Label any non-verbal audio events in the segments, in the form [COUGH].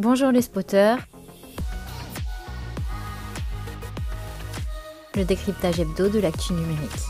Bonjour les spotters. Le décryptage hebdo de l'actu numérique.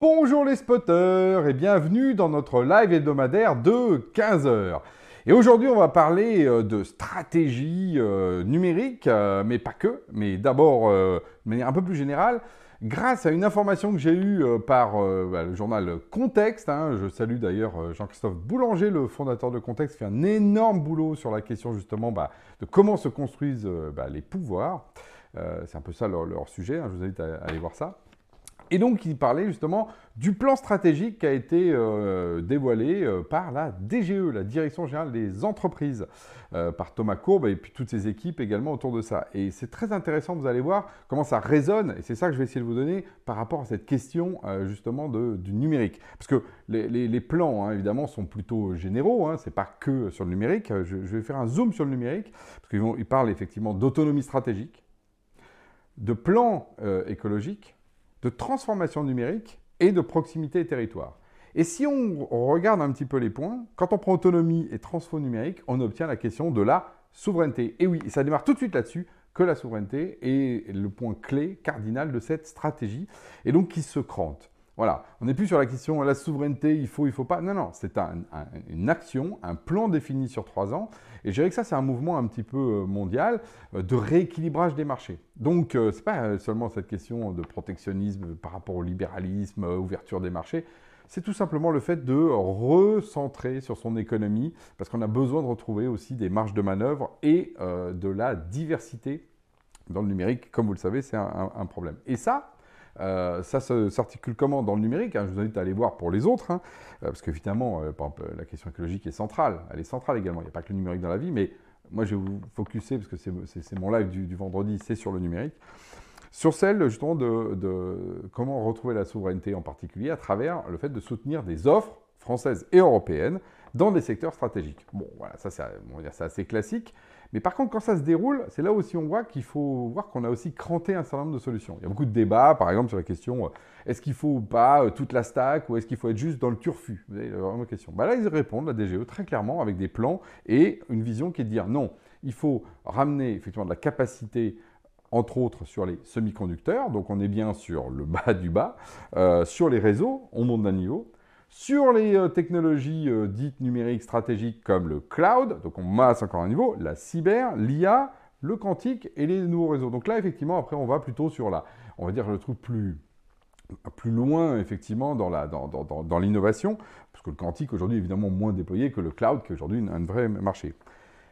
Bonjour les spotters et bienvenue dans notre live hebdomadaire de 15h. Et aujourd'hui, on va parler euh, de stratégie euh, numérique, euh, mais pas que, mais d'abord de manière un peu plus générale, grâce à une information que j'ai eue par bah, le journal Contexte. Hein. je salue d'ailleurs Jean-Christophe Boulanger, le fondateur de Contexte, qui fait un énorme boulot sur la question justement bah, de comment se construisent bah, les pouvoirs. C'est un peu ça leur, sujet, hein. je vous invite à aller voir ça. Et donc, il parlait justement du plan stratégique qui a été euh, dévoilé euh, par la DGE, la Direction Générale des Entreprises, euh, par Thomas Courbe et puis toutes ses équipes également autour de ça. Et c'est très intéressant, vous allez voir comment ça résonne, et c'est ça que je vais essayer de vous donner par rapport à cette question justement du numérique. Parce que les, plans, hein, évidemment, sont plutôt généraux, hein, c'est pas que sur le numérique. Je, vais faire un zoom sur le numérique, parce qu'ils parlent effectivement d'autonomie stratégique, de plan écologique, de transformation numérique et de proximité territoire. Et si on regarde un petit peu les points, quand on prend autonomie et transfo numérique, on obtient la question de la souveraineté. Et oui, ça démarre tout de suite là-dessus, que la souveraineté est le point clé, cardinal de cette stratégie, et donc qui se crante. Voilà, on n'est plus sur la question la souveraineté, il faut, il faut pas. Non, non, c'est une action, un plan défini sur trois ans. Et je dirais que ça, c'est un mouvement un petit peu euh, mondial euh, de rééquilibrage des marchés. Donc, euh, ce n'est pas seulement cette question de protectionnisme par rapport au libéralisme, ouverture des marchés. C'est tout simplement le fait de recentrer sur son économie, parce qu'on a besoin de retrouver aussi des marges de manœuvre et de la diversité dans le numérique. Comme vous le savez, c'est un problème. Et ça, euh, ça s'articule comment dans le numérique hein, Je vous invite à aller voir pour les autres, hein, euh, parce qu'évidemment, euh, la question écologique est centrale. Elle est centrale également. Il n'y a pas que le numérique dans la vie, mais moi, je vais vous focuser, parce que c'est mon live du, vendredi, c'est sur le numérique, sur celle justement de, comment retrouver la souveraineté en particulier à travers le fait de soutenir des offres françaises et européennes dans des secteurs stratégiques. Bon, voilà, ça c'est assez classique. Mais par contre, quand ça se déroule, c'est là aussi on voit qu'il faut voir qu'on a aussi cranté un certain nombre de solutions. Il y a beaucoup de débats, par exemple, sur la question euh, est-ce qu'il faut ou pas euh, toute la stack ou est-ce qu'il faut être juste dans le turfu? Vous avez vraiment question. Bah là, ils répondent, la DGE, très clairement, avec des plans et une vision qui est de dire non, il faut ramener effectivement de la capacité entre autres sur les semi-conducteurs, donc on est bien sur le bas du bas, euh, sur les réseaux, on monte d'un niveau, sur les euh, technologies euh, dites numériques stratégiques comme le cloud, donc on masse encore un niveau, la cyber, l'IA, le quantique et les nouveaux réseaux. Donc là, effectivement, après, on va plutôt sur la, on va dire le truc plus, plus loin, effectivement, dans, la, dans, dans, dans l'innovation, parce que le quantique, aujourd'hui, est évidemment moins déployé que le cloud, qui est aujourd'hui un vrai marché.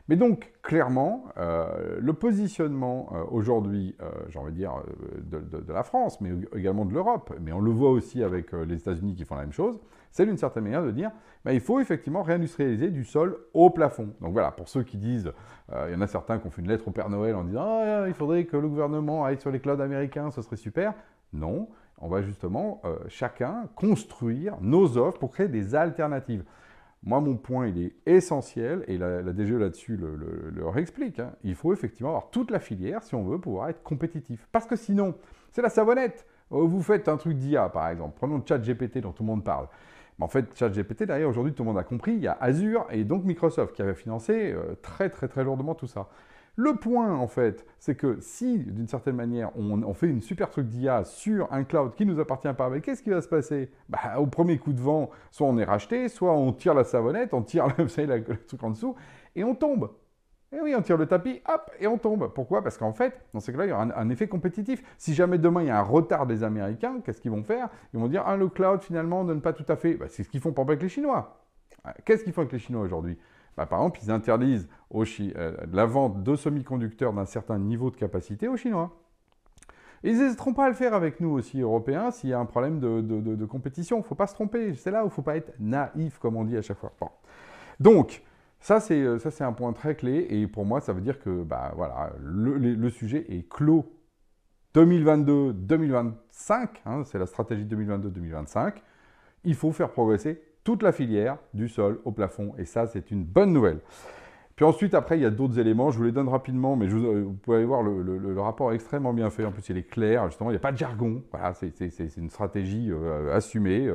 Mais donc, clairement, euh, le positionnement aujourd'hui, euh, j'ai envie de dire, de, la France, mais également de l'Europe, mais on le voit aussi avec les États-Unis qui font la même chose, c'est d'une certaine manière de dire, bah, il faut effectivement réindustrialiser du sol au plafond. Donc voilà, pour ceux qui disent, il y en a certains qui ont fait une lettre au Père Noël en disant, ah, il faudrait que le gouvernement aille sur les clouds américains, ce serait super. Non, on va justement chacun construire nos offres pour créer des alternatives. Moi, mon point, il est essentiel, et la, DGE là-dessus le, réexplique. Hein. Il faut effectivement avoir toute la filière si on veut pouvoir être compétitif. Parce que sinon, c'est la savonnette. Euh, vous faites un truc d'IA, par exemple. Prenons le chat GPT dont tout le monde parle. En fait, chat GPT, derrière, aujourd'hui, tout le monde a compris, il y a Azure et donc Microsoft qui avait financé euh, très, très, très lourdement tout ça. Le point, en fait, c'est que si, d'une certaine manière, on, fait une super truc d'IA sur un cloud qui nous appartient pas, mais qu'est-ce qui va se passer? Bah, Au premier coup de vent, soit on est racheté, soit on tire la savonnette, on tire [LAUGHS] le, truc en dessous, et on tombe. Et oui, on tire le tapis, hop, et on tombe. Pourquoi? Parce qu'en fait, dans ces cas-là, il y aura un, effet compétitif. Si jamais demain il y a un retard des Américains, qu'est-ce qu'ils vont faire? Ils vont dire, ah, le cloud finalement ne donne pas tout à fait. Bah, c'est ce qu'ils font pour avec les Chinois. Qu'est-ce qu'ils font avec les Chinois aujourd'hui? Bah, par exemple, ils interdisent euh, la vente de semi-conducteurs d'un certain niveau de capacité aux Chinois. ils n'hésiteront pas à le faire avec nous aussi, Européens, s'il y a un problème de, compétition. Il ne faut pas se tromper. C'est là où il ne faut pas être naïf, comme on dit à chaque fois. Donc, ça, c'est euh, un point très clé. Et pour moi, ça veut dire que bah, voilà, le, sujet est clos 2022-2025. Hein, c'est la stratégie 2022-2025. Il faut faire progresser toute la filière, du sol au plafond. Et ça, c'est une bonne nouvelle. Puis ensuite, après, il y a d'autres éléments. Je vous les donne rapidement, mais vous pouvez voir le, rapport est extrêmement bien fait. En plus, il est clair. Justement, il n'y a pas de jargon. Voilà, c'est une stratégie assumée.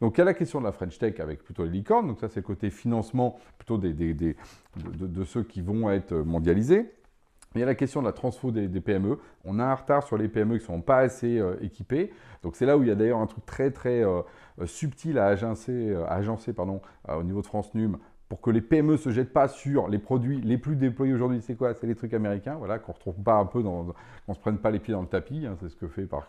Donc, il y a la question de la French Tech avec plutôt les licornes. Donc, ça, c'est le côté financement plutôt des, de, ceux qui vont être mondialisés. Il y a la question de la transfo des, PME. On a un retard sur les PME qui ne sont pas assez euh, équipées. Donc c'est là où il y a d'ailleurs un truc très très euh, euh, subtil à agencer, agencer pardon, au niveau de France Num pour que les PME ne se jettent pas sur les produits les plus déployés aujourd'hui. C'est quoi? C'est les trucs américains, voilà, qu'on ne retrouve pas un peu qu'on se prenne pas les pieds dans le tapis. Hein. c'est ce que fait par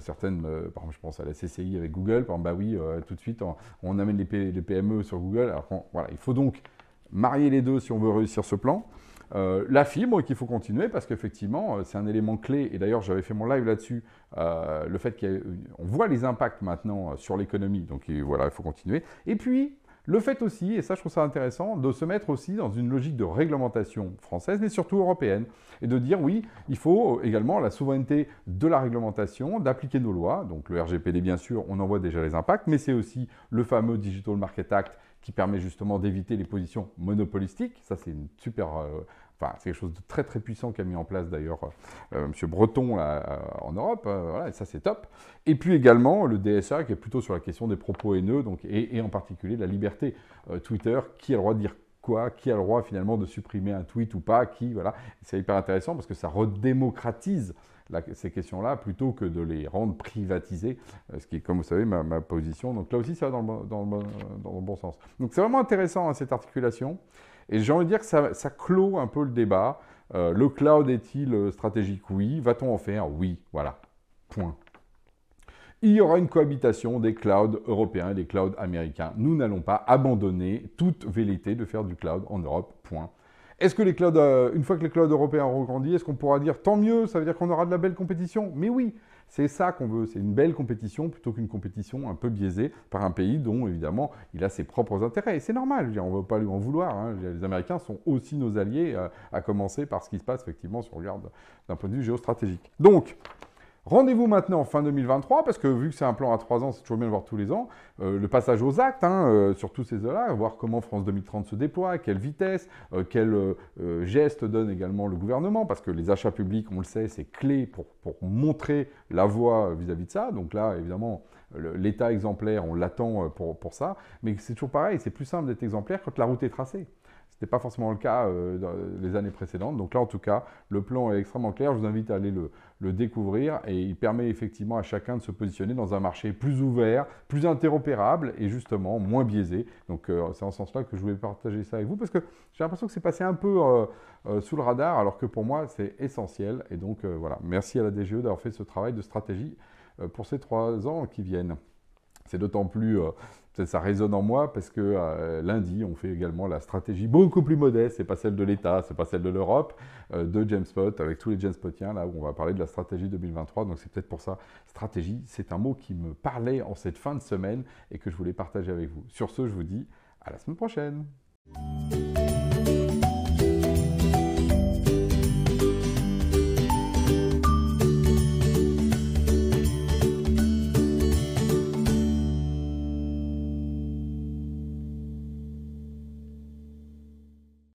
certaines, par exemple, je pense à la CCI avec Google. Par exemple, bah oui, tout de suite, on, amène les, PME sur Google. Voilà, il faut donc marier les deux si on veut réussir ce plan. Euh, la fibre qu'il faut continuer parce qu'effectivement, euh, c'est un élément clé. Et d'ailleurs, j'avais fait mon live là-dessus. Euh, le fait qu'on voit les impacts maintenant sur l'économie. Donc voilà, il faut continuer. Et puis, le fait aussi, et ça je trouve ça intéressant, de se mettre aussi dans une logique de réglementation française, mais surtout européenne, et de dire oui, il faut également la souveraineté de la réglementation, d'appliquer nos lois. Donc le RGPD, bien sûr, on en voit déjà les impacts, mais c'est aussi le fameux Digital Market Act qui permet justement d'éviter les positions monopolistiques. Ça, c'est une super C'est quelque chose de très très puissant qu'a mis en place d'ailleurs euh, M. Breton euh, en Europe, euh, voilà, et ça c'est top. Et puis également le DSA qui est plutôt sur la question des propos haineux, donc, et, en particulier la liberté Twitter, qui a le droit de dire quoi, qui a le droit finalement de supprimer un tweet ou pas, qui, voilà. C'est hyper intéressant parce que ça redémocratise ces questions-là plutôt que de les rendre privatisées, ce qui est, comme vous savez, ma, position. Donc là aussi, ça va dans le, bon sens. Donc c'est vraiment intéressant hein, cette articulation. Et j'ai envie de dire que ça, clôt un peu le débat. Euh, le cloud est-il euh, stratégique? Oui. Va-t-on en faire? Oui. Voilà. Point. Il y aura une cohabitation des clouds européens et des clouds américains. Nous n'allons pas abandonner toute velléité de faire du cloud en Europe. Point. Est-ce que les clouds, euh, une fois que les clouds européens auront grandi, est-ce qu'on pourra dire tant mieux Ça veut dire qu'on aura de la belle compétition? Mais oui, c'est ça qu'on veut, c'est une belle compétition plutôt qu'une compétition un peu biaisée par un pays dont, évidemment, il a ses propres intérêts. Et c'est normal, on ne veut pas lui en vouloir. Hein. Les Américains sont aussi nos alliés, euh, à commencer par ce qui se passe, effectivement, si on regarde d'un point de vue géostratégique. Donc, Rendez-vous maintenant en fin 2023, parce que vu que c'est un plan à trois ans, c'est toujours bien de voir tous les ans, euh, le passage aux actes hein, euh, sur tous ces là voir comment France 2030 se déploie, quelle vitesse, euh, quel geste donne également le gouvernement, parce que les achats publics, on le sait, c'est clé pour, pour, montrer la voie vis-à-vis de ça. Donc là, évidemment, l'état exemplaire, on l'attend pour, pour ça, mais c'est toujours pareil, c'est plus simple d'être exemplaire quand la route est tracée. N'était pas forcément le cas euh, dans les années précédentes. Donc là, en tout cas, le plan est extrêmement clair. Je vous invite à aller le, découvrir et il permet effectivement à chacun de se positionner dans un marché plus ouvert, plus interopérable et justement moins biaisé. Donc euh, c'est en ce sens-là que je voulais partager ça avec vous parce que j'ai l'impression que c'est passé un peu euh, sous le radar alors que pour moi, c'est essentiel. Et donc voilà, merci à la DGE d'avoir fait ce travail de stratégie pour ces trois ans qui viennent. C'est d'autant plus ça résonne en moi parce que euh, lundi, on fait également la stratégie beaucoup plus modeste, c'est pas celle de l'État, c'est pas celle de l'Europe, euh, de Jamespot, avec tous les Jamespotiens, là où on va parler de la stratégie 2023. Donc c'est peut-être pour ça, stratégie, c'est un mot qui me parlait en cette fin de semaine et que je voulais partager avec vous. Sur ce, je vous dis à la semaine prochaine.